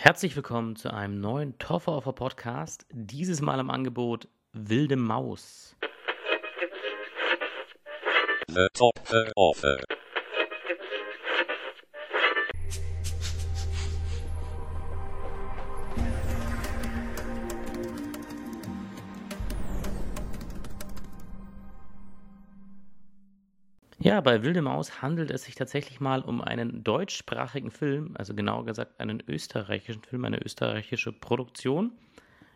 Herzlich willkommen zu einem neuen Toffer Offer Podcast. Dieses Mal im Angebot Wilde Maus. The Topfer Offer. Ja, bei Wilde Maus handelt es sich tatsächlich mal um einen deutschsprachigen Film, also genauer gesagt einen österreichischen Film, eine österreichische Produktion.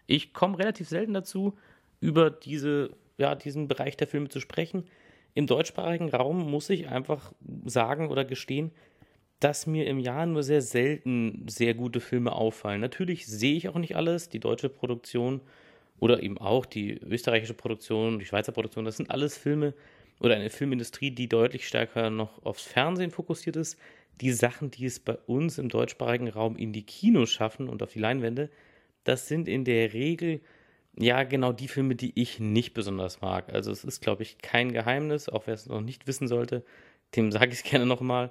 Ich komme relativ selten dazu, über diese, ja, diesen Bereich der Filme zu sprechen. Im deutschsprachigen Raum muss ich einfach sagen oder gestehen, dass mir im Jahr nur sehr selten sehr gute Filme auffallen. Natürlich sehe ich auch nicht alles. Die deutsche Produktion oder eben auch die österreichische Produktion, die Schweizer Produktion, das sind alles Filme, oder eine Filmindustrie, die deutlich stärker noch aufs Fernsehen fokussiert ist. Die Sachen, die es bei uns im deutschsprachigen Raum in die Kinos schaffen und auf die Leinwände, das sind in der Regel ja genau die Filme, die ich nicht besonders mag. Also es ist, glaube ich, kein Geheimnis, auch wer es noch nicht wissen sollte, dem sage ich es gerne nochmal.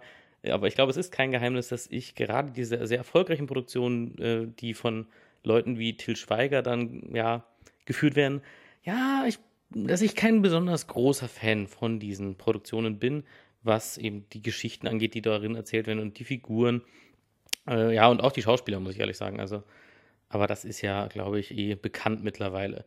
Aber ich glaube, es ist kein Geheimnis, dass ich gerade diese sehr erfolgreichen Produktionen, äh, die von Leuten wie Till Schweiger dann ja geführt werden, ja, ich dass ich kein besonders großer Fan von diesen Produktionen bin, was eben die Geschichten angeht, die darin erzählt werden und die Figuren. Äh, ja, und auch die Schauspieler, muss ich ehrlich sagen. Also, aber das ist ja, glaube ich, eh bekannt mittlerweile.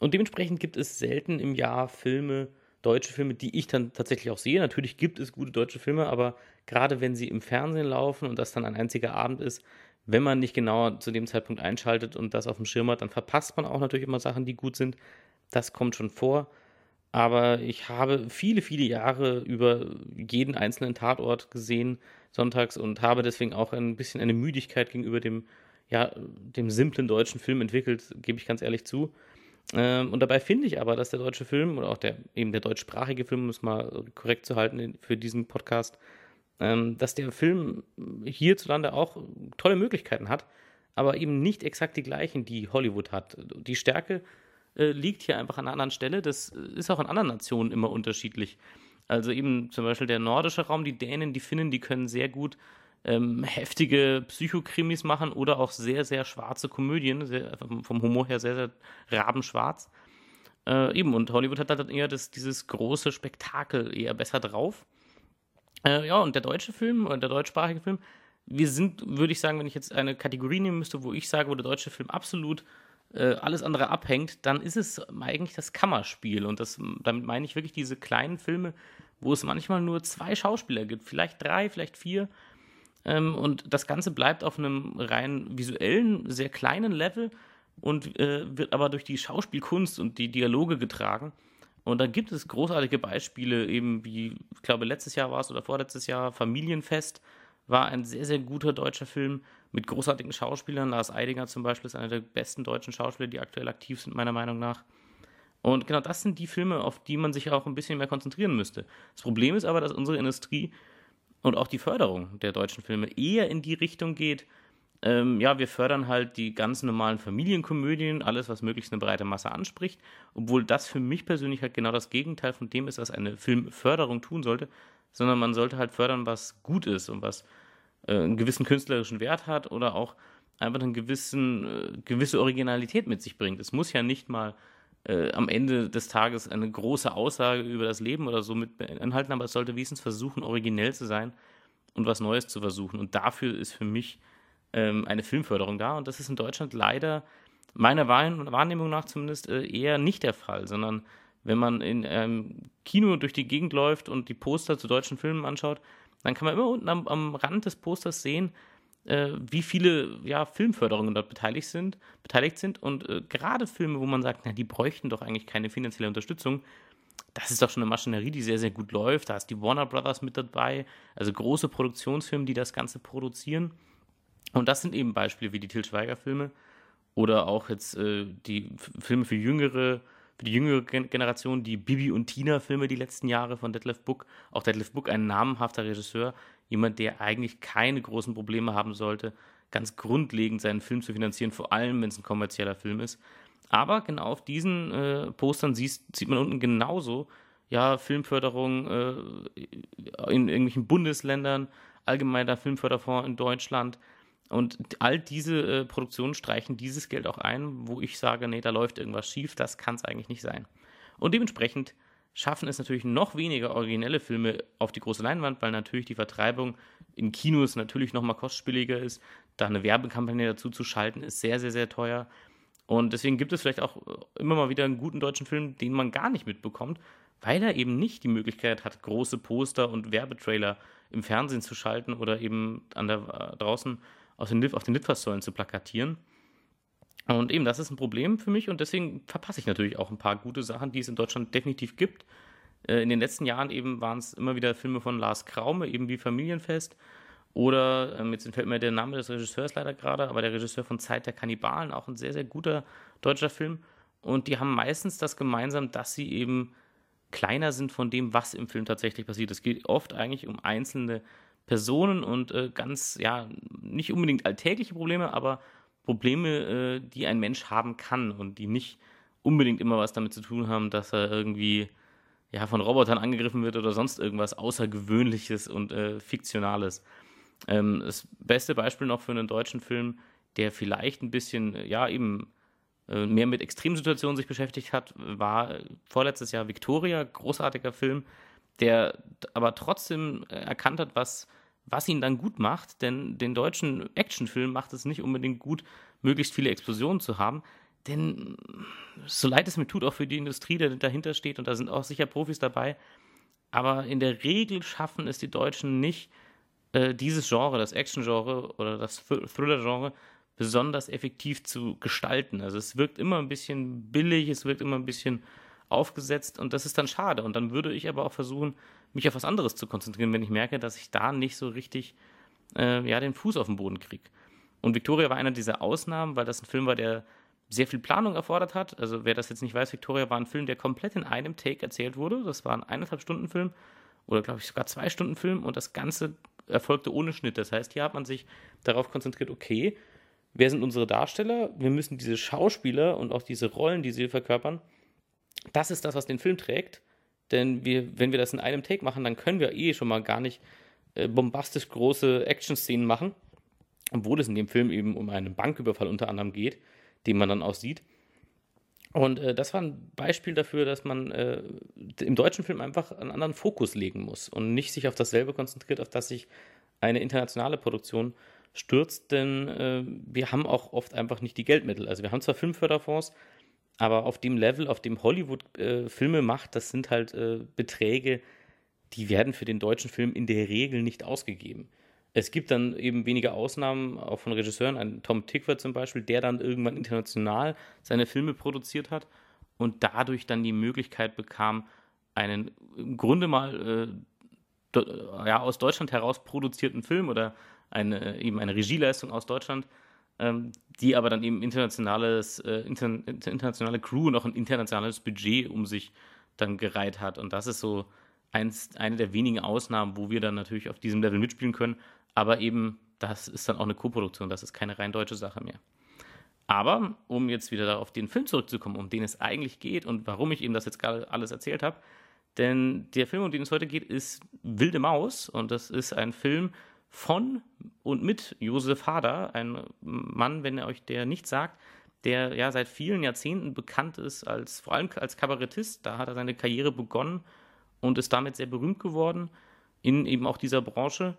Und dementsprechend gibt es selten im Jahr Filme, deutsche Filme, die ich dann tatsächlich auch sehe. Natürlich gibt es gute deutsche Filme, aber gerade wenn sie im Fernsehen laufen und das dann ein einziger Abend ist, wenn man nicht genauer zu dem Zeitpunkt einschaltet und das auf dem Schirm hat, dann verpasst man auch natürlich immer Sachen, die gut sind. Das kommt schon vor. Aber ich habe viele, viele Jahre über jeden einzelnen Tatort gesehen, sonntags, und habe deswegen auch ein bisschen eine Müdigkeit gegenüber dem, ja, dem simplen deutschen Film entwickelt, gebe ich ganz ehrlich zu. Ähm, und dabei finde ich aber, dass der deutsche Film oder auch der eben der deutschsprachige Film, um es mal korrekt zu halten für diesen Podcast, ähm, dass der Film hierzulande auch tolle Möglichkeiten hat, aber eben nicht exakt die gleichen, die Hollywood hat. Die Stärke äh, liegt hier einfach an einer anderen Stelle. Das ist auch in anderen Nationen immer unterschiedlich. Also eben zum Beispiel der nordische Raum, die Dänen, die Finnen, die können sehr gut ähm, heftige Psychokrimis machen oder auch sehr, sehr schwarze Komödien, sehr, vom Humor her sehr, sehr rabenschwarz. Äh, eben, und Hollywood hat halt eher das, dieses große Spektakel eher besser drauf. Äh, ja, und der deutsche Film, oder der deutschsprachige Film, wir sind, würde ich sagen, wenn ich jetzt eine Kategorie nehmen müsste, wo ich sage, wo der deutsche Film absolut äh, alles andere abhängt, dann ist es eigentlich das Kammerspiel. Und das, damit meine ich wirklich diese kleinen Filme, wo es manchmal nur zwei Schauspieler gibt, vielleicht drei, vielleicht vier. Ähm, und das Ganze bleibt auf einem rein visuellen, sehr kleinen Level und äh, wird aber durch die Schauspielkunst und die Dialoge getragen. Und da gibt es großartige Beispiele, eben wie, ich glaube, letztes Jahr war es oder vorletztes Jahr, Familienfest war ein sehr, sehr guter deutscher Film mit großartigen Schauspielern. Lars Eidinger zum Beispiel ist einer der besten deutschen Schauspieler, die aktuell aktiv sind, meiner Meinung nach. Und genau das sind die Filme, auf die man sich auch ein bisschen mehr konzentrieren müsste. Das Problem ist aber, dass unsere Industrie und auch die Förderung der deutschen Filme eher in die Richtung geht, ähm, ja, wir fördern halt die ganz normalen Familienkomödien, alles, was möglichst eine breite Masse anspricht, obwohl das für mich persönlich halt genau das Gegenteil von dem ist, was eine Filmförderung tun sollte, sondern man sollte halt fördern, was gut ist und was äh, einen gewissen künstlerischen Wert hat oder auch einfach eine gewissen, äh, gewisse Originalität mit sich bringt. Es muss ja nicht mal äh, am Ende des Tages eine große Aussage über das Leben oder so mit beinhalten, aber es sollte wenigstens versuchen, originell zu sein und was Neues zu versuchen. Und dafür ist für mich ähm, eine Filmförderung da. Und das ist in Deutschland leider meiner Wahrnehmung nach zumindest äh, eher nicht der Fall, sondern wenn man in einem Kino durch die Gegend läuft und die Poster zu deutschen Filmen anschaut, dann kann man immer unten am, am Rand des Posters sehen, äh, wie viele ja, Filmförderungen dort beteiligt sind, beteiligt sind. Und äh, gerade Filme, wo man sagt, na, die bräuchten doch eigentlich keine finanzielle Unterstützung, das ist doch schon eine Maschinerie, die sehr, sehr gut läuft. Da ist die Warner Brothers mit dabei, also große Produktionsfirmen, die das Ganze produzieren. Und das sind eben Beispiele wie die Til Schweiger-Filme oder auch jetzt äh, die Filme für jüngere für die jüngere Generation die Bibi und Tina-Filme die letzten Jahre von Detlef Book. Auch Detlef Book, ein namhafter Regisseur, jemand, der eigentlich keine großen Probleme haben sollte, ganz grundlegend seinen Film zu finanzieren, vor allem wenn es ein kommerzieller Film ist. Aber genau auf diesen äh, Postern siehst, sieht man unten genauso, ja, Filmförderung äh, in irgendwelchen Bundesländern, allgemeiner Filmförderfonds in Deutschland, Und all diese äh, Produktionen streichen dieses Geld auch ein, wo ich sage, nee, da läuft irgendwas schief, das kann es eigentlich nicht sein. Und dementsprechend schaffen es natürlich noch weniger originelle Filme auf die große Leinwand, weil natürlich die Vertreibung in Kinos natürlich noch mal kostspieliger ist. Da eine Werbekampagne dazu zu schalten, ist sehr, sehr, sehr teuer. Und deswegen gibt es vielleicht auch immer mal wieder einen guten deutschen Film, den man gar nicht mitbekommt, weil er eben nicht die Möglichkeit hat, große Poster und Werbetrailer im Fernsehen zu schalten oder eben an der, äh, draußen auf den, auf den Litfaßsäulen zu plakatieren. Und eben, das ist ein Problem für mich und deswegen verpasse ich natürlich auch ein paar gute Sachen, die es in Deutschland definitiv gibt. Äh, in den letzten Jahren eben waren es immer wieder Filme von Lars Kraume, eben wie Familienfest. Oder, ähm, jetzt fällt mir der Name des Regisseurs leider gerade, aber der Regisseur von Zeit der Kannibalen, auch ein sehr, sehr guter deutscher Film. Und die haben meistens das gemeinsam, dass sie eben kleiner sind von dem, was im Film tatsächlich passiert. Es geht oft eigentlich um einzelne Personen und äh, ganz, ja, nicht unbedingt alltägliche Probleme, aber Probleme, äh, die ein Mensch haben kann und die nicht unbedingt immer was damit zu tun haben, dass er irgendwie ja, von Robotern angegriffen wird oder sonst irgendwas Außergewöhnliches und äh, Fiktionales. Ähm, das beste Beispiel noch für einen deutschen Film, der vielleicht ein bisschen, ja, eben äh, mehr mit Extremsituationen sich beschäftigt hat, war vorletztes Jahr Victoria, großartiger Film, der aber trotzdem äh, erkannt hat, was, was ihn dann gut macht, denn den deutschen Actionfilm macht es nicht unbedingt gut, möglichst viele Explosionen zu haben, denn so leid es mir tut, auch für die Industrie, die dahinter steht, und da sind auch sicher Profis dabei, aber in der Regel schaffen es die Deutschen nicht, äh, dieses Genre, das Action-Genre oder das Thriller-Genre, besonders effektiv zu gestalten. Also es wirkt immer ein bisschen billig, es wirkt immer ein bisschen aufgesetzt und das ist dann schade. Und dann würde ich aber auch versuchen, mich auf was anderes zu konzentrieren, wenn ich merke, dass ich da nicht so richtig äh, ja, den Fuß auf den Boden kriege. Und Victoria war einer dieser Ausnahmen, weil das ein Film war, der sehr viel Planung erfordert hat. Also wer das jetzt nicht weiß, Victoria war ein Film, der komplett in einem Take erzählt wurde. Das war ein eineinhalb Stunden Film oder glaube ich sogar zwei Stunden Film und das Ganze erfolgte ohne Schnitt. Das heißt, hier hat man sich darauf konzentriert, okay, wer sind unsere Darsteller? Wir müssen diese Schauspieler und auch diese Rollen, die sie verkörpern, das ist das, was den Film trägt. Denn wir, wenn wir das in einem Take machen, dann können wir eh schon mal gar nicht äh, bombastisch große Action-Szenen machen. Obwohl es in dem Film eben um einen Banküberfall unter anderem geht, den man dann auch sieht. Und äh, das war ein Beispiel dafür, dass man äh, im deutschen Film einfach einen anderen Fokus legen muss und nicht sich auf dasselbe konzentriert, auf das sich eine internationale Produktion stürzt, denn äh, wir haben auch oft einfach nicht die Geldmittel. Also wir haben zwar Filmförderfonds, aber auf dem Level, auf dem Hollywood äh, Filme macht, das sind halt äh, Beträge, die werden für den deutschen Film in der Regel nicht ausgegeben. Es gibt dann eben wenige Ausnahmen, auch von Regisseuren, ein Tom Tickwer zum Beispiel, der dann irgendwann international seine Filme produziert hat und dadurch dann die Möglichkeit bekam, einen im Grunde mal äh, ja, aus Deutschland heraus produzierten Film oder eine, eben eine Regieleistung aus Deutschland, ähm, die aber dann eben internationales, äh, inter, internationale Crew und auch ein internationales Budget um sich dann gereiht hat. Und das ist so eins, eine der wenigen Ausnahmen, wo wir dann natürlich auf diesem Level mitspielen können. Aber eben, das ist dann auch eine Co-Produktion, das ist keine rein deutsche Sache mehr. Aber um jetzt wieder auf den Film zurückzukommen, um den es eigentlich geht und warum ich eben das jetzt gerade alles erzählt habe, denn der Film, um den es heute geht, ist Wilde Maus und das ist ein Film von und mit Josef Hader, ein Mann, wenn er euch der nicht sagt, der ja seit vielen Jahrzehnten bekannt ist als vor allem als Kabarettist. Da hat er seine Karriere begonnen und ist damit sehr berühmt geworden in eben auch dieser Branche.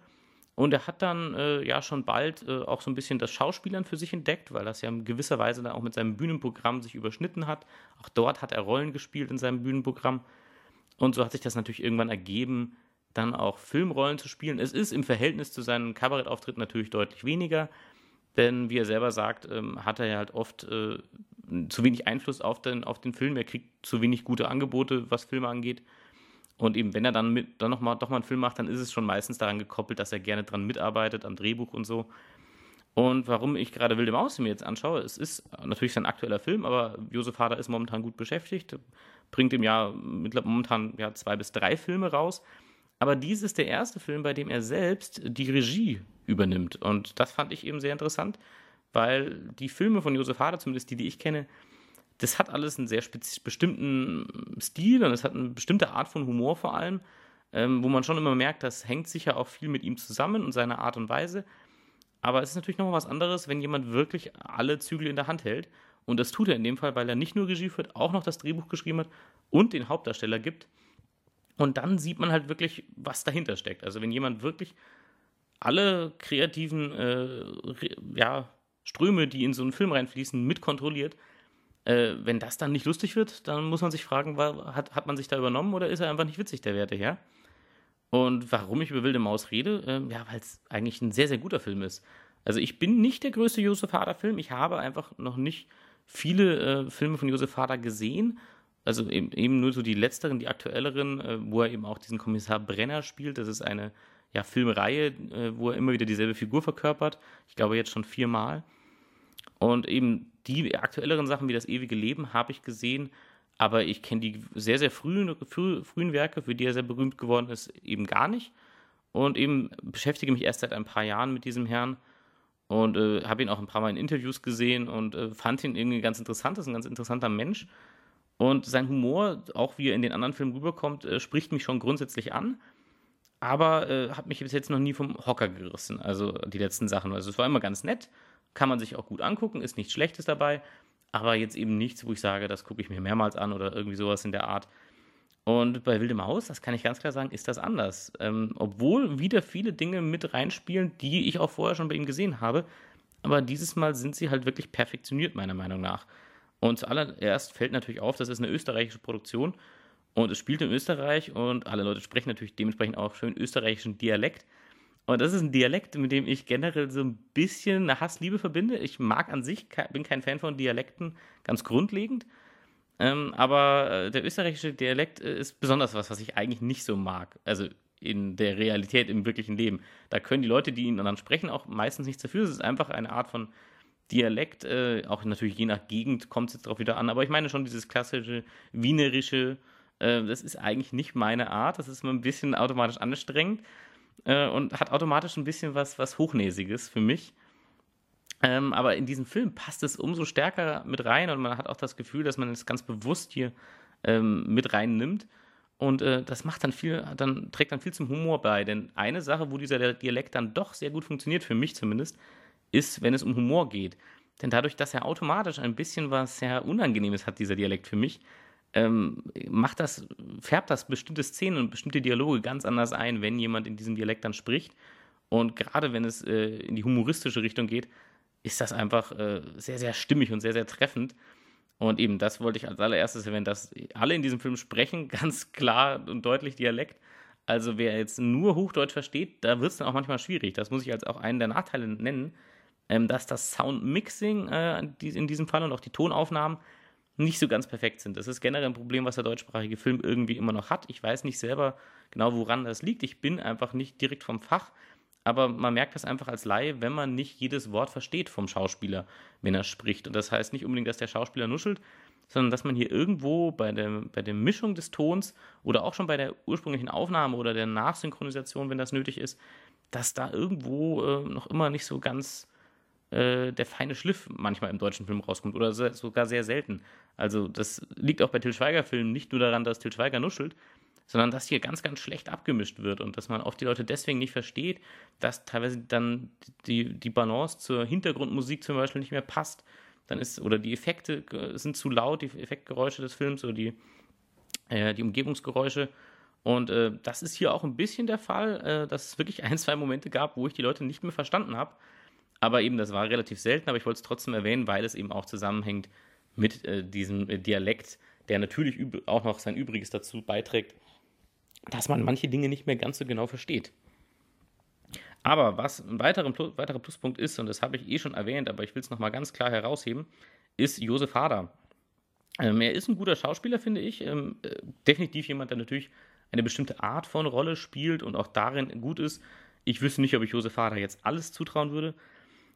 Und er hat dann äh, ja schon bald äh, auch so ein bisschen das Schauspielern für sich entdeckt, weil das ja in gewisser Weise dann auch mit seinem Bühnenprogramm sich überschnitten hat. Auch dort hat er Rollen gespielt in seinem Bühnenprogramm. Und so hat sich das natürlich irgendwann ergeben, dann auch Filmrollen zu spielen. Es ist im Verhältnis zu seinen Kabarettauftritten natürlich deutlich weniger, denn wie er selber sagt, ähm, hat er ja halt oft äh, zu wenig Einfluss auf den, auf den Film. Er kriegt zu wenig gute Angebote, was Filme angeht. Und eben, wenn er dann, mit, dann noch mal, doch mal einen Film macht, dann ist es schon meistens daran gekoppelt, dass er gerne dran mitarbeitet, am Drehbuch und so. Und warum ich gerade Wilde Maus mir jetzt anschaue, es ist natürlich sein aktueller Film, aber Josef Hader ist momentan gut beschäftigt, bringt im Jahr momentan ja, zwei bis drei Filme raus. Aber dies ist der erste Film, bei dem er selbst die Regie übernimmt. Und das fand ich eben sehr interessant, weil die Filme von Josef Hader, zumindest die, die ich kenne, das hat alles einen sehr bestimmten Stil und es hat eine bestimmte Art von Humor vor allem, ähm, wo man schon immer merkt, das hängt sicher auch viel mit ihm zusammen und seiner Art und Weise. Aber es ist natürlich noch was anderes, wenn jemand wirklich alle Zügel in der Hand hält. Und das tut er in dem Fall, weil er nicht nur Regie führt, auch noch das Drehbuch geschrieben hat und den Hauptdarsteller gibt. Und dann sieht man halt wirklich, was dahinter steckt. Also wenn jemand wirklich alle kreativen äh, ja, Ströme, die in so einen Film reinfließen, mitkontrolliert, äh, wenn das dann nicht lustig wird, dann muss man sich fragen, war, hat, hat man sich da übernommen oder ist er einfach nicht witzig, der Werte her? Und warum ich über Wilde Maus rede? Ähm, ja, weil es eigentlich ein sehr, sehr guter Film ist. Also ich bin nicht der größte Josef Hader-Film. Ich habe einfach noch nicht viele äh, Filme von Josef Hader gesehen. Also eben, eben, nur so die letzteren, die aktuelleren, äh, wo er eben auch diesen Kommissar Brenner spielt. Das ist eine ja, Filmreihe, äh, wo er immer wieder dieselbe Figur verkörpert. Ich glaube jetzt schon viermal. Und eben die aktuelleren Sachen wie das ewige Leben habe ich gesehen, aber ich kenne die sehr, sehr frühen, früh, frühen Werke, für die er sehr berühmt geworden ist, eben gar nicht. Und eben beschäftige mich erst seit ein paar Jahren mit diesem Herrn und äh, habe ihn auch ein paar Mal in Interviews gesehen und äh, fand ihn irgendwie ganz interessant. Das ist ein ganz interessanter Mensch. Und sein Humor, auch wie er in den anderen Filmen rüberkommt, äh, spricht mich schon grundsätzlich an. Aber äh, hat mich bis jetzt noch nie vom Hocker gerissen, also die letzten Sachen. Also es war immer ganz nett, kann man sich auch gut angucken, ist nichts Schlechtes dabei, aber jetzt eben nichts, wo ich sage, das gucke ich mir mehrmals an oder irgendwie sowas in der Art. Und bei Wilde Maus, das kann ich ganz klar sagen, ist das anders. Ähm, obwohl wieder viele Dinge mit reinspielen, die ich auch vorher schon bei ihm gesehen habe. Aber dieses Mal sind sie halt wirklich perfektioniert, meiner Meinung nach. Und zuallererst fällt natürlich auf, das ist eine österreichische Produktion und es spielt in Österreich und alle Leute sprechen natürlich dementsprechend auch schön österreichischen Dialekt. Und das ist ein Dialekt, mit dem ich generell so ein bisschen eine Hassliebe verbinde. Ich mag an sich, bin kein Fan von Dialekten, ganz grundlegend. Ähm, aber äh, der österreichische Dialekt äh, ist besonders was, was ich eigentlich nicht so mag. Also in der Realität, im wirklichen Leben. Da können die Leute, die ihn dann sprechen, auch meistens nichts dafür. Es ist einfach eine Art von Dialekt, äh, auch natürlich je nach Gegend kommt es jetzt darauf wieder an. Aber ich meine schon dieses klassische wienerische, äh, das ist eigentlich nicht meine Art. Das ist immer ein bisschen automatisch anstrengend äh, und hat automatisch ein bisschen was, was Hochnäsiges für mich. Ähm, aber in diesem Film passt es umso stärker mit rein und man hat auch das Gefühl, dass man es ganz bewusst hier ähm, mit reinnimmt. Und äh, das macht dann viel, dann trägt dann viel zum Humor bei. Denn eine Sache, wo dieser Dialekt dann doch sehr gut funktioniert, für mich zumindest, ist, wenn es um Humor geht. Denn dadurch, dass er automatisch ein bisschen was sehr Unangenehmes hat, dieser Dialekt für mich, ähm, macht das, färbt das bestimmte Szenen und bestimmte Dialoge ganz anders ein, wenn jemand in diesem Dialekt dann spricht. Und gerade wenn es äh, in die humoristische Richtung geht, ist das einfach äh, sehr, sehr stimmig und sehr, sehr treffend. Und eben das wollte ich als allererstes erwähnen, dass alle in diesem Film sprechen, ganz klar und deutlich Dialekt. Also wer jetzt nur Hochdeutsch versteht, da wird es dann auch manchmal schwierig. Das muss ich als auch einen der Nachteile nennen, ähm, dass das Soundmixing äh, in diesem Fall und auch die Tonaufnahmen nicht so ganz perfekt sind. Das ist generell ein Problem, was der deutschsprachige Film irgendwie immer noch hat. Ich weiß nicht selber genau, woran das liegt. Ich bin einfach nicht direkt vom Fach. Aber man merkt das einfach als Laie, wenn man nicht jedes Wort versteht vom Schauspieler, wenn er spricht. Und das heißt nicht unbedingt, dass der Schauspieler nuschelt, sondern dass man hier irgendwo bei der, bei der Mischung des Tons oder auch schon bei der ursprünglichen Aufnahme oder der Nachsynchronisation, wenn das nötig ist, dass da irgendwo äh, noch immer nicht so ganz äh, der feine Schliff manchmal im deutschen Film rauskommt oder sogar sehr selten. Also das liegt auch bei Till Schweiger-Filmen nicht nur daran, dass Till Schweiger nuschelt, sondern dass hier ganz, ganz schlecht abgemischt wird und dass man oft die Leute deswegen nicht versteht, dass teilweise dann die, die Balance zur Hintergrundmusik zum Beispiel nicht mehr passt. Dann ist, oder die Effekte sind zu laut, die Effektgeräusche des Films oder die, äh, die Umgebungsgeräusche. Und äh, das ist hier auch ein bisschen der Fall, äh, dass es wirklich ein, zwei Momente gab, wo ich die Leute nicht mehr verstanden habe. Aber eben, das war relativ selten, aber ich wollte es trotzdem erwähnen, weil es eben auch zusammenhängt mit äh, diesem äh, Dialekt, der natürlich auch noch sein Übriges dazu beiträgt, dass man manche Dinge nicht mehr ganz so genau versteht. Aber was ein weiterer, weiterer Pluspunkt ist, und das habe ich eh schon erwähnt, aber ich will es nochmal ganz klar herausheben, ist Josef Hader. Ähm, er ist ein guter Schauspieler, finde ich. Ähm, äh, definitiv jemand, der natürlich eine bestimmte Art von Rolle spielt und auch darin gut ist. Ich wüsste nicht, ob ich Josef Hader jetzt alles zutrauen würde,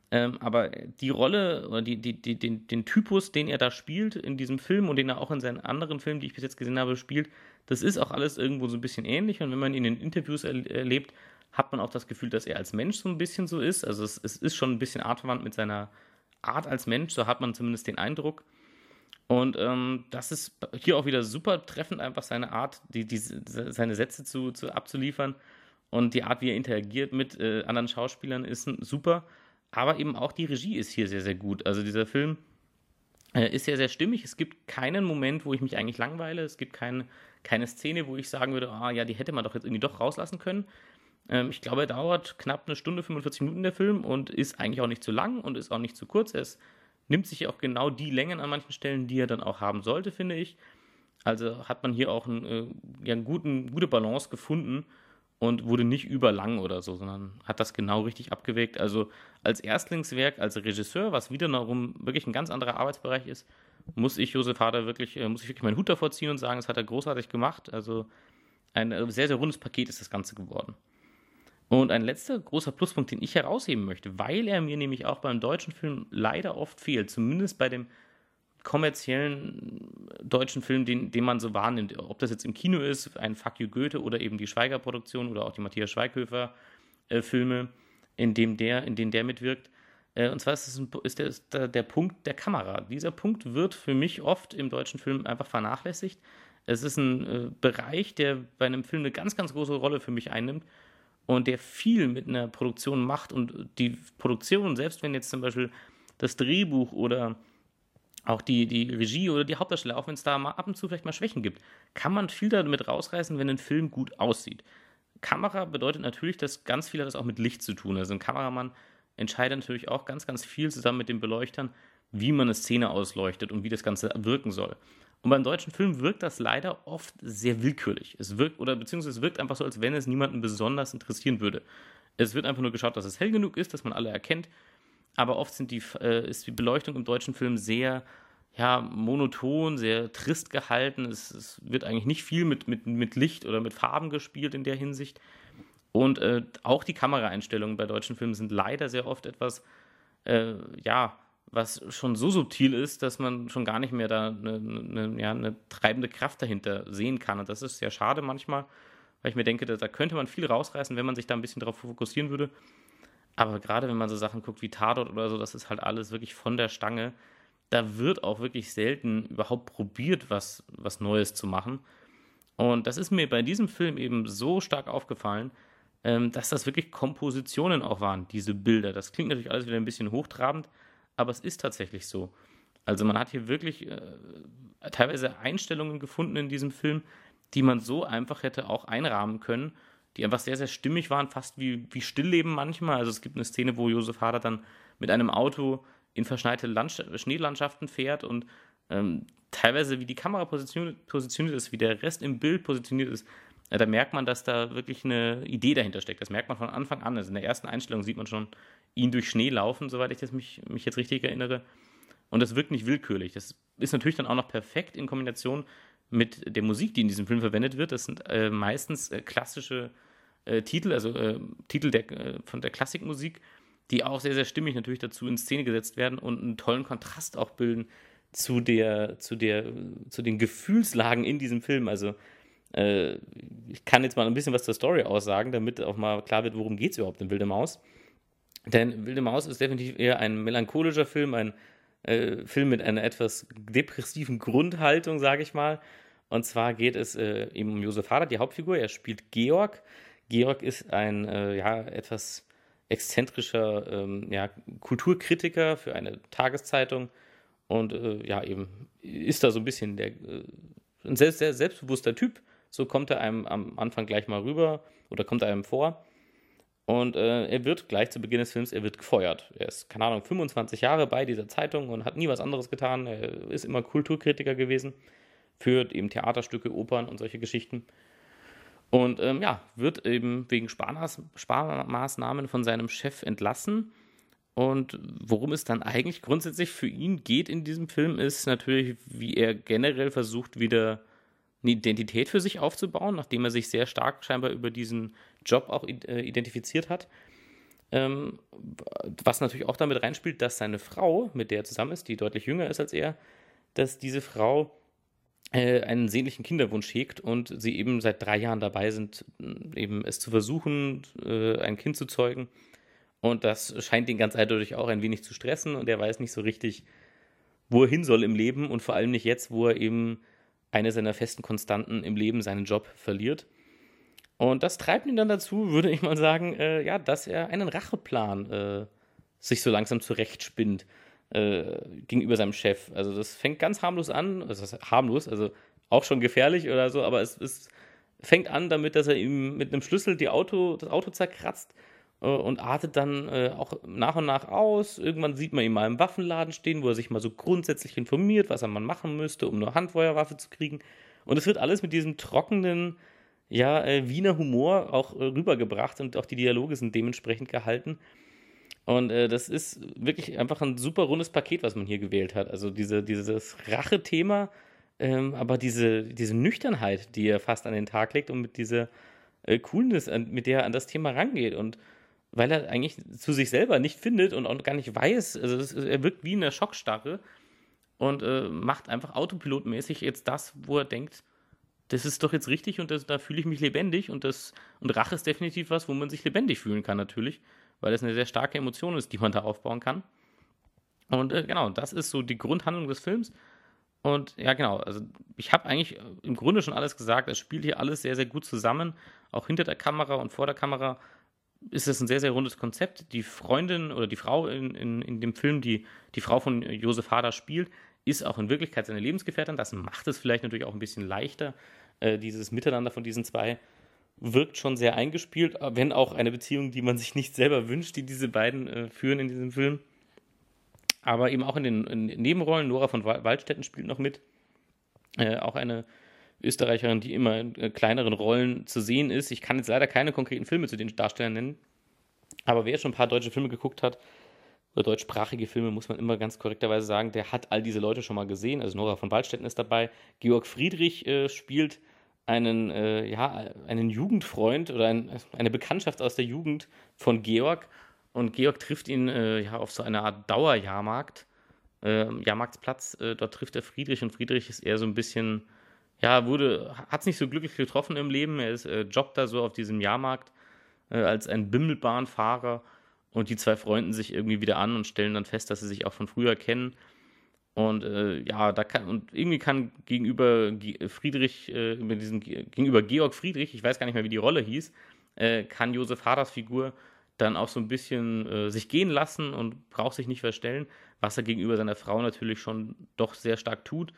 ähm, aber die Rolle oder die, die, die, den, den Typus, den er da spielt in diesem Film und den er auch in seinen anderen Filmen, die ich bis jetzt gesehen habe, spielt, das ist auch alles irgendwo so ein bisschen ähnlich. Und wenn man ihn in Interviews erlebt, hat man auch das Gefühl, dass er als Mensch so ein bisschen so ist. Also es, es ist schon ein bisschen artverwandt mit seiner Art als Mensch, so hat man zumindest den Eindruck. Und ähm, das ist hier auch wieder super treffend, einfach seine Art, die, die, seine Sätze zu, zu abzuliefern. Und die Art, wie er interagiert mit äh, anderen Schauspielern, ist super. Aber eben auch die Regie ist hier sehr, sehr gut. Also dieser Film äh, ist sehr, sehr stimmig. Es gibt keinen Moment, wo ich mich eigentlich langweile. Es gibt kein, keine Szene, wo ich sagen würde, ah ja, die hätte man doch jetzt irgendwie doch rauslassen können. Ähm, ich glaube, er dauert knapp eine Stunde, 45 Minuten der Film und ist eigentlich auch nicht zu lang und ist auch nicht zu kurz. Er nimmt sich auch genau die Längen an manchen Stellen, die er dann auch haben sollte, finde ich. Also hat man hier auch ein, äh, ja, gute Balance gefunden und wurde nicht überlang oder so, sondern hat das genau richtig abgewegt. Also als Erstlingswerk, als Regisseur, was wiederum wirklich ein ganz anderer Arbeitsbereich ist, muss ich Josef Hader wirklich, äh, muss ich wirklich meinen Hut davor ziehen und sagen, das hat er großartig gemacht. Also ein äh, sehr, sehr rundes Paket ist das Ganze geworden. Und ein letzter großer Pluspunkt, den ich herausheben möchte, weil er mir nämlich auch beim deutschen Film leider oft fehlt, zumindest bei dem kommerziellen deutschen Film, den, den man so wahrnimmt. Ob das jetzt im Kino ist, ein Fuck You Goethe oder eben die Schweiger-Produktion oder auch die Matthias Schweighöfer-Filme, äh, in, in denen der mitwirkt. Äh, und zwar ist, es ein, ist, der, ist der Punkt der Kamera. Dieser Punkt wird für mich oft im deutschen Film einfach vernachlässigt. Es ist ein äh, Bereich, der bei einem Film eine ganz, ganz große Rolle für mich einnimmt und der viel mit einer Produktion macht. Und die Produktion, selbst wenn jetzt zum Beispiel das Drehbuch oder auch die, die Regie oder die Hauptdarsteller, auch wenn es da mal ab und zu vielleicht mal Schwächen gibt, kann man viel damit rausreißen, wenn ein Film gut aussieht. Kamera bedeutet natürlich, dass ganz viel hat das auch mit Licht zu tun. Also ein Kameramann entscheidet natürlich auch ganz, ganz viel zusammen mit den Beleuchtern, wie man eine Szene ausleuchtet und wie das Ganze wirken soll. Und beim deutschen Film wirkt das leider oft sehr willkürlich. Es wirkt, oder beziehungsweise es wirkt einfach so, als wenn es niemanden besonders interessieren würde. Es wird einfach nur geschaut, dass es hell genug ist, dass man alle erkennt aber oft sind die, äh, ist die Beleuchtung im deutschen Film sehr ja, monoton, sehr trist gehalten. Es, es, wird eigentlich nicht viel mit, mit, mit Licht oder mit Farben gespielt in der Hinsicht. Und äh, auch die Kameraeinstellungen bei deutschen Filmen sind leider sehr oft etwas, äh, ja, was schon so subtil ist, dass man schon gar nicht mehr da eine, eine, ja, eine treibende Kraft dahinter sehen kann. Und das ist sehr schade manchmal, weil ich mir denke, da, da könnte man viel rausreißen, wenn man sich da ein bisschen darauf fokussieren würde. Aber gerade wenn man so Sachen guckt wie Tatort oder so, das ist halt alles wirklich von der Stange. Da wird auch wirklich selten überhaupt probiert, was, was Neues zu machen. Und das ist mir bei diesem Film eben so stark aufgefallen, ähm, dass das wirklich Kompositionen auch waren, diese Bilder. Das klingt natürlich alles wieder ein bisschen hochtrabend, aber es ist tatsächlich so. Also man hat hier wirklich äh, teilweise Einstellungen gefunden in diesem Film, die man so einfach hätte auch einrahmen können die einfach sehr, sehr stimmig waren, fast wie, wie Stillleben manchmal. Also es gibt eine Szene, wo Josef Hader dann mit einem Auto in verschneite Landsch Schneelandschaften fährt und ähm, teilweise wie die Kamera positioniert, ist, wie der Rest im Bild positioniert ist, da merkt man, dass da wirklich eine Idee dahinter steckt. Das merkt man von Anfang an. Also in der ersten Einstellung sieht man schon ihn durch Schnee laufen, soweit ich das mich, mich jetzt richtig erinnere. Und das wirkt nicht willkürlich. Das ist natürlich dann auch noch perfekt in Kombination mit der Musik, die in diesem Film verwendet wird. Das sind äh, meistens äh, klassische äh, Titel, also äh, Titel der, äh, von der Klassikmusik, die auch sehr, sehr stimmig natürlich dazu in Szene gesetzt werden und einen tollen Kontrast auch bilden zu der, zu der, zu den Gefühlslagen in diesem Film. Also äh, ich kann jetzt mal ein bisschen was zur Story aussagen, damit auch mal klar wird, worum geht es überhaupt in Wilde Maus. Denn Wilde Maus ist definitiv eher ein melancholischer Film, ein äh, Film mit einer etwas depressiven Grundhaltung, sage ich mal. Und zwar geht es äh, eben um Josef Hader, die Hauptfigur. Er spielt Georg, Georg ist ein äh, ja, etwas exzentrischer ähm, ja, Kulturkritiker für eine Tageszeitung und äh, ja, eben ist da so ein bisschen der, äh, ein sehr, sehr selbstbewusster Typ. So kommt er einem am Anfang gleich mal rüber oder kommt er einem vor. Und äh, er wird gleich zu Beginn des Films, er wird gefeuert. Er ist, keine Ahnung, 25 Jahre bei dieser Zeitung und hat nie was anderes getan. Er ist immer Kulturkritiker gewesen für eben Theaterstücke, Opern und solche Geschichten. Und ähm, ja, wird eben wegen Sparmaß Sparmaßnahmen von seinem Chef entlassen. Und worum es dann eigentlich grundsätzlich für ihn geht in diesem Film, ist natürlich, wie er generell versucht, wieder eine Identität für sich aufzubauen, nachdem er sich sehr stark scheinbar über diesen Job auch äh, identifiziert hat. Ähm, was natürlich auch damit reinspielt, dass seine Frau, mit der er zusammen ist, die deutlich jünger ist als er, dass diese Frau einen sehnlichen Kinderwunsch hegt und sie eben seit drei Jahren dabei sind, eben es zu versuchen, äh, ein Kind zu zeugen. Und das scheint ihn ganz eindeutig auch ein wenig zu stressen und er weiß nicht so richtig, wo er hin soll im Leben und vor allem nicht jetzt, wo er eben eine seiner festen Konstanten im Leben, seinen Job verliert. Und das treibt ihn dann dazu, würde ich mal sagen, äh, ja, dass er einen Racheplan äh, sich so langsam zurechtspinnt äh, gegenüber seinem Chef. Also das fängt ganz harmlos an, also das ist harmlos, also auch schon gefährlich oder so, aber es, es fängt an damit, dass er ihm mit einem Schlüssel die Auto, das Auto zerkratzt äh, und artet dann äh, auch nach und nach aus. Irgendwann sieht man ihn mal im Waffenladen stehen, wo er sich mal so grundsätzlich informiert, was er mal machen müsste, um eine Handfeuerwaffe zu kriegen. Und es wird alles mit diesem trockenen, ja, äh, Wiener Humor auch äh, rübergebracht und auch die Dialoge sind dementsprechend gehalten. Und äh, das ist wirklich einfach ein super rundes Paket, was man hier gewählt hat. Also diese, dieses Rache-Thema, ähm, aber diese, diese Nüchternheit, die er fast an den Tag legt und mit dieser äh, Coolness, mit der er an das Thema rangeht. Und weil er eigentlich zu sich selber nicht findet und auch gar nicht weiß, also das, er wirkt wie eine Schockstarre und äh, macht einfach autopilotmäßig jetzt das, wo er denkt, das ist doch jetzt richtig und das, da fühle ich mich lebendig und das und Rache ist definitiv was, wo man sich lebendig fühlen kann natürlich weil es eine sehr starke Emotion ist, die man da aufbauen kann. Und äh, genau, das ist so die Grundhandlung des Films. Und ja, genau, also ich habe eigentlich im Grunde schon alles gesagt. Es spielt hier alles sehr, sehr gut zusammen. Auch hinter der Kamera und vor der Kamera ist es ein sehr, sehr rundes Konzept. Die Freundin oder die Frau in, in, in dem Film, die die Frau von Josef Hader spielt, ist auch in Wirklichkeit seine Lebensgefährtin. Das macht es vielleicht natürlich auch ein bisschen leichter, äh, dieses Miteinander von diesen zwei wirkt schon sehr eingespielt, wenn auch eine Beziehung, die man sich nicht selber wünscht, die diese beiden äh, führen in diesem Film. Aber eben auch in den Nebenrollen, Nora von Waldstätten spielt noch mit. Äh, auch eine Österreicherin, die immer in kleineren Rollen zu sehen ist. Ich kann jetzt leider keine konkreten Filme zu den Darstellern nennen. Aber wer schon ein paar deutsche Filme geguckt hat, oder deutschsprachige Filme, muss man immer ganz korrekterweise sagen, der hat all diese Leute schon mal gesehen. Also Nora von Waldstätten ist dabei. Georg Friedrich äh, spielt einen, äh, ja, einen Jugendfreund oder ein, eine Bekanntschaft aus der Jugend von Georg. Und Georg trifft ihn äh, ja, auf so einer Art Dauerjahrmarkt, äh, Jahrmarktsplatz. Äh, dort trifft er Friedrich und Friedrich ist eher so ein bisschen, ja, wurde, hat es nicht so glücklich getroffen im Leben. Er ist, äh, jobbt da so auf diesem Jahrmarkt äh, als ein Bimmelbahnfahrer. Und die zwei freunden sich irgendwie wieder an und stellen dann fest, dass sie sich auch von früher kennen. Und äh, ja, da kann, und irgendwie kann gegenüber Friedrich, äh, diesen, gegenüber Georg Friedrich, ich weiß gar nicht mehr, wie die Rolle hieß, äh, kann Josef Haders Figur dann auch so ein bisschen äh, sich gehen lassen und braucht sich nicht verstellen, was er gegenüber seiner Frau natürlich schon doch sehr stark tut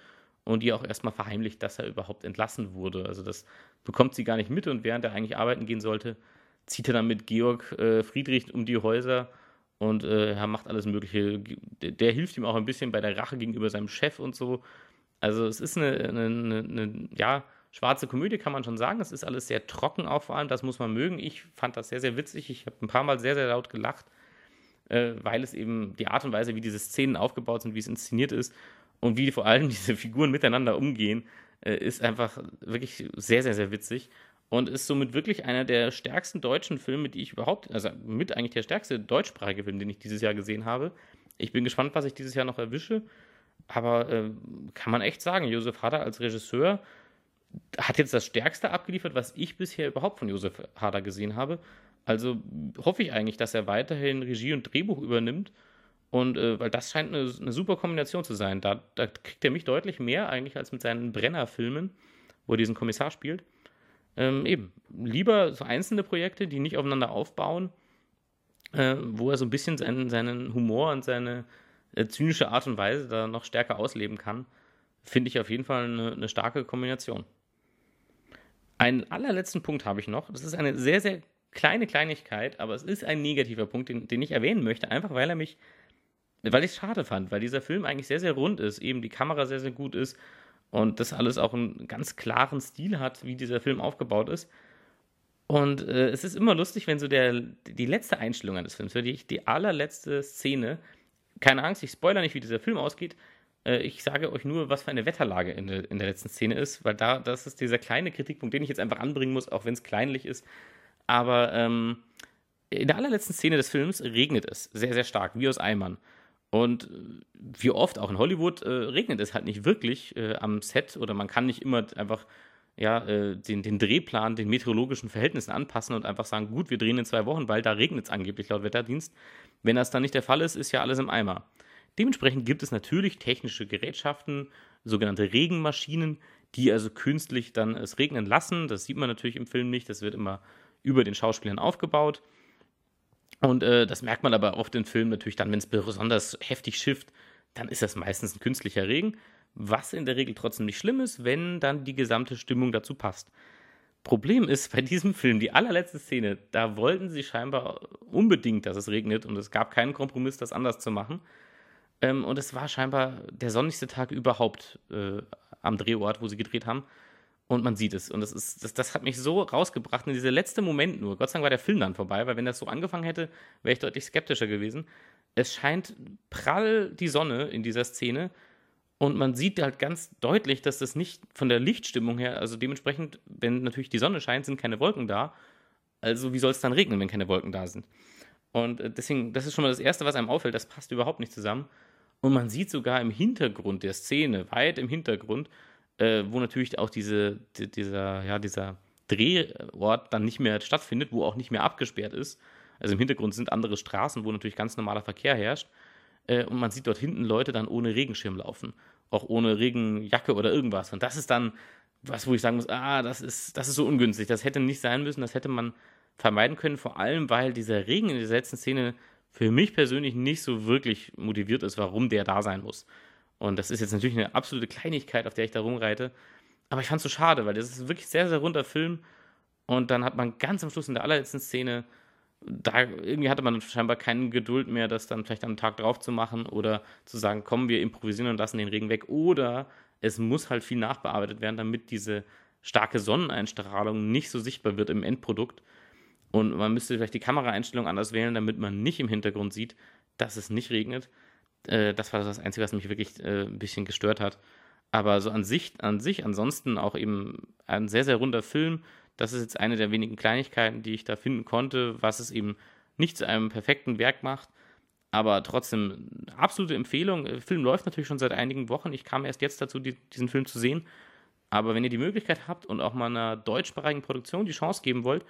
und ihr auch erstmal verheimlicht, dass er überhaupt entlassen wurde. Also das bekommt sie gar nicht mit und während er eigentlich arbeiten gehen sollte, zieht er dann mit Georg äh, Friedrich um die Häuser und äh, er macht alles Mögliche. Der, hilft ihm auch ein bisschen bei der Rache gegenüber seinem Chef und so. Also es ist eine, eine, eine, eine ja, schwarze Komödie, kann man schon sagen. Es ist alles sehr trocken auch vor allem, das muss man mögen. Ich fand das sehr, sehr witzig. Ich habe ein paar Mal sehr, sehr laut gelacht, äh, weil es eben die Art und Weise, wie diese Szenen aufgebaut sind, wie es inszeniert ist und wie vor allem diese Figuren miteinander umgehen, äh, ist einfach wirklich sehr, sehr, sehr witzig und ist somit wirklich einer der stärksten deutschen Filme, die ich überhaupt, also mit eigentlich der stärkste deutschsprachige Film, den ich dieses Jahr gesehen habe. Ich bin gespannt, was ich dieses Jahr noch erwische. Aber äh, kann man echt sagen, Josef Hader als Regisseur hat jetzt das Stärkste abgeliefert, was ich bisher überhaupt von Josef Hader gesehen habe. Also hoffe ich eigentlich, dass er weiterhin Regie und Drehbuch übernimmt. Und äh, weil das scheint eine, eine, super Kombination zu sein. Da, da kriegt er mich deutlich mehr eigentlich als mit seinen Brenner-Filmen, wo er diesen Kommissar spielt. Ähm, eben, lieber so einzelne Projekte, die nicht aufeinander aufbauen, äh, wo er so ein bisschen seinen, seinen Humor und seine äh, zynische Art und Weise da noch stärker ausleben kann, finde ich auf jeden Fall eine, eine starke Kombination. Einen allerletzten Punkt habe ich noch. Das ist eine sehr, sehr kleine Kleinigkeit, aber es ist ein negativer Punkt, den, den ich erwähnen möchte, einfach weil er mich, weil ich es schade fand, weil dieser Film eigentlich sehr, sehr rund ist, eben die Kamera sehr, sehr gut ist und das alles auch einen ganz klaren Stil hat, wie dieser Film aufgebaut ist. Und äh, es ist immer lustig, wenn so der, die letzte Einstellung eines Films, wirklich die allerletzte Szene, keine Angst, ich spoilere nicht, wie dieser Film ausgeht, äh, ich sage euch nur, was für eine Wetterlage in der, in der letzten Szene ist, weil da, das ist dieser kleine Kritikpunkt, den ich jetzt einfach anbringen muss, auch wenn es kleinlich ist. Aber ähm, in der allerletzten Szene des Films regnet es sehr, sehr stark, wie aus Eimern. Und äh, wie oft auch in Hollywood äh, regnet es halt nicht wirklich äh, am Set oder man kann nicht immer einfach ja, äh, den, den Drehplan den meteorologischen Verhältnissen anpassen und einfach sagen, gut, wir drehen in zwei Wochen, weil da regnet es angeblich laut Wetterdienst. Wenn das dann nicht der Fall ist, ist ja alles im Eimer. Dementsprechend gibt es natürlich technische Gerätschaften, sogenannte Regenmaschinen, die also künstlich dann es regnen lassen. Das sieht man natürlich im Film nicht, das wird immer über den Schauspielern aufgebaut. Und äh, das merkt man aber oft in Filmen natürlich dann, wenn es besonders heftig schifft, dann ist das meistens ein künstlicher Regen, was in der Regel trotzdem nicht schlimm ist, wenn dann die gesamte Stimmung dazu passt. Problem ist bei diesem Film, die allerletzte Szene, da wollten sie scheinbar unbedingt, dass es regnet und es gab keinen Kompromiss, das anders zu machen. Ähm, und es war scheinbar der sonnigste Tag überhaupt äh, am Drehort, wo sie gedreht haben. Und man sieht es. Und das, ist, das, das hat mich so rausgebracht in dieser letzte Moment nur. Gott sei Dank war der Film dann vorbei, weil wenn das so angefangen hätte, wäre ich deutlich skeptischer gewesen. Es scheint prall die Sonne in dieser Szene. Und man sieht halt ganz deutlich, dass das nicht von der Lichtstimmung her, also dementsprechend, wenn natürlich die Sonne scheint, sind keine Wolken da. Also wie soll es dann regnen, wenn keine Wolken da sind? Und äh, deswegen, das ist schon mal das Erste, was einem auffällt, das passt überhaupt nicht zusammen. Und man sieht sogar im Hintergrund der Szene, weit im Hintergrund, äh, wo natürlich auch diese, die, dieser, ja, dieser Drehort dann nicht mehr stattfindet, wo auch nicht mehr abgesperrt ist. Also im Hintergrund sind andere Straßen, wo natürlich ganz normaler Verkehr herrscht. Äh, und man sieht dort hinten Leute dann ohne Regenschirm laufen. Auch ohne Regenjacke oder irgendwas. Und das ist dann was, wo ich sagen muss, ah, das ist, das ist so ungünstig. Das hätte nicht sein müssen, das hätte man vermeiden können, vor allem weil dieser Regen in dieser letzten Szene für mich persönlich nicht so wirklich motiviert ist, warum der da sein muss. Und das ist jetzt natürlich eine absolute Kleinigkeit, auf der ich da rumreite. Aber ich fand es so schade, weil das ist wirklich sehr, sehr runder Film. Und dann hat man ganz am Schluss in der allerletzten Szene, da irgendwie hatte man scheinbar keine Geduld mehr, das dann vielleicht am Tag drauf zu machen oder zu sagen, komm, wir improvisieren und lassen den Regen weg. Oder es muss halt viel nachbearbeitet werden, damit diese starke Sonneneinstrahlung nicht so sichtbar wird im Endprodukt. Und man müsste vielleicht die Kameraeinstellung anders wählen, damit man nicht im Hintergrund sieht, dass es nicht regnet. Äh, das war das Einzige, was mich wirklich äh, ein bisschen gestört hat. Aber so an sich, an sich, ansonsten auch eben ein sehr, sehr runder Film. Das ist jetzt eine der wenigen Kleinigkeiten, die ich da finden konnte, was es eben nicht zu einem perfekten Werk macht. Aber trotzdem, absolute Empfehlung. Der Film läuft natürlich schon seit einigen Wochen. Ich kam erst jetzt dazu, die, diesen Film zu sehen. Aber wenn ihr die Möglichkeit habt und auch mal einer deutschsprachigen Produktion die Chance geben wollt,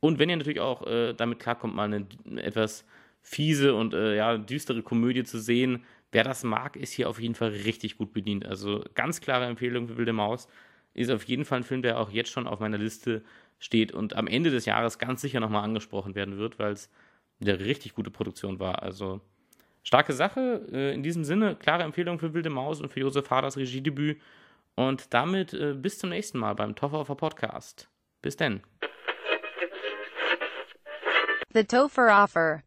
und wenn ihr natürlich auch äh, damit klarkommt, mal eine etwas fiese und äh, ja, düstere Komödie zu sehen. Wer das mag, ist hier auf jeden Fall richtig gut bedient. Also ganz klare Empfehlung für Wilde Maus. Ist auf jeden Fall ein Film, der auch jetzt schon auf meiner Liste steht und am Ende des Jahres ganz sicher nochmal angesprochen werden wird, weil es eine richtig gute Produktion war. Also starke Sache. Äh, in diesem Sinne, klare Empfehlung für Wilde Maus und für Josef Haders Regiedebüt. Und damit äh, bis zum nächsten Mal beim Toffer Podcast. Bis denn. The Topher Offer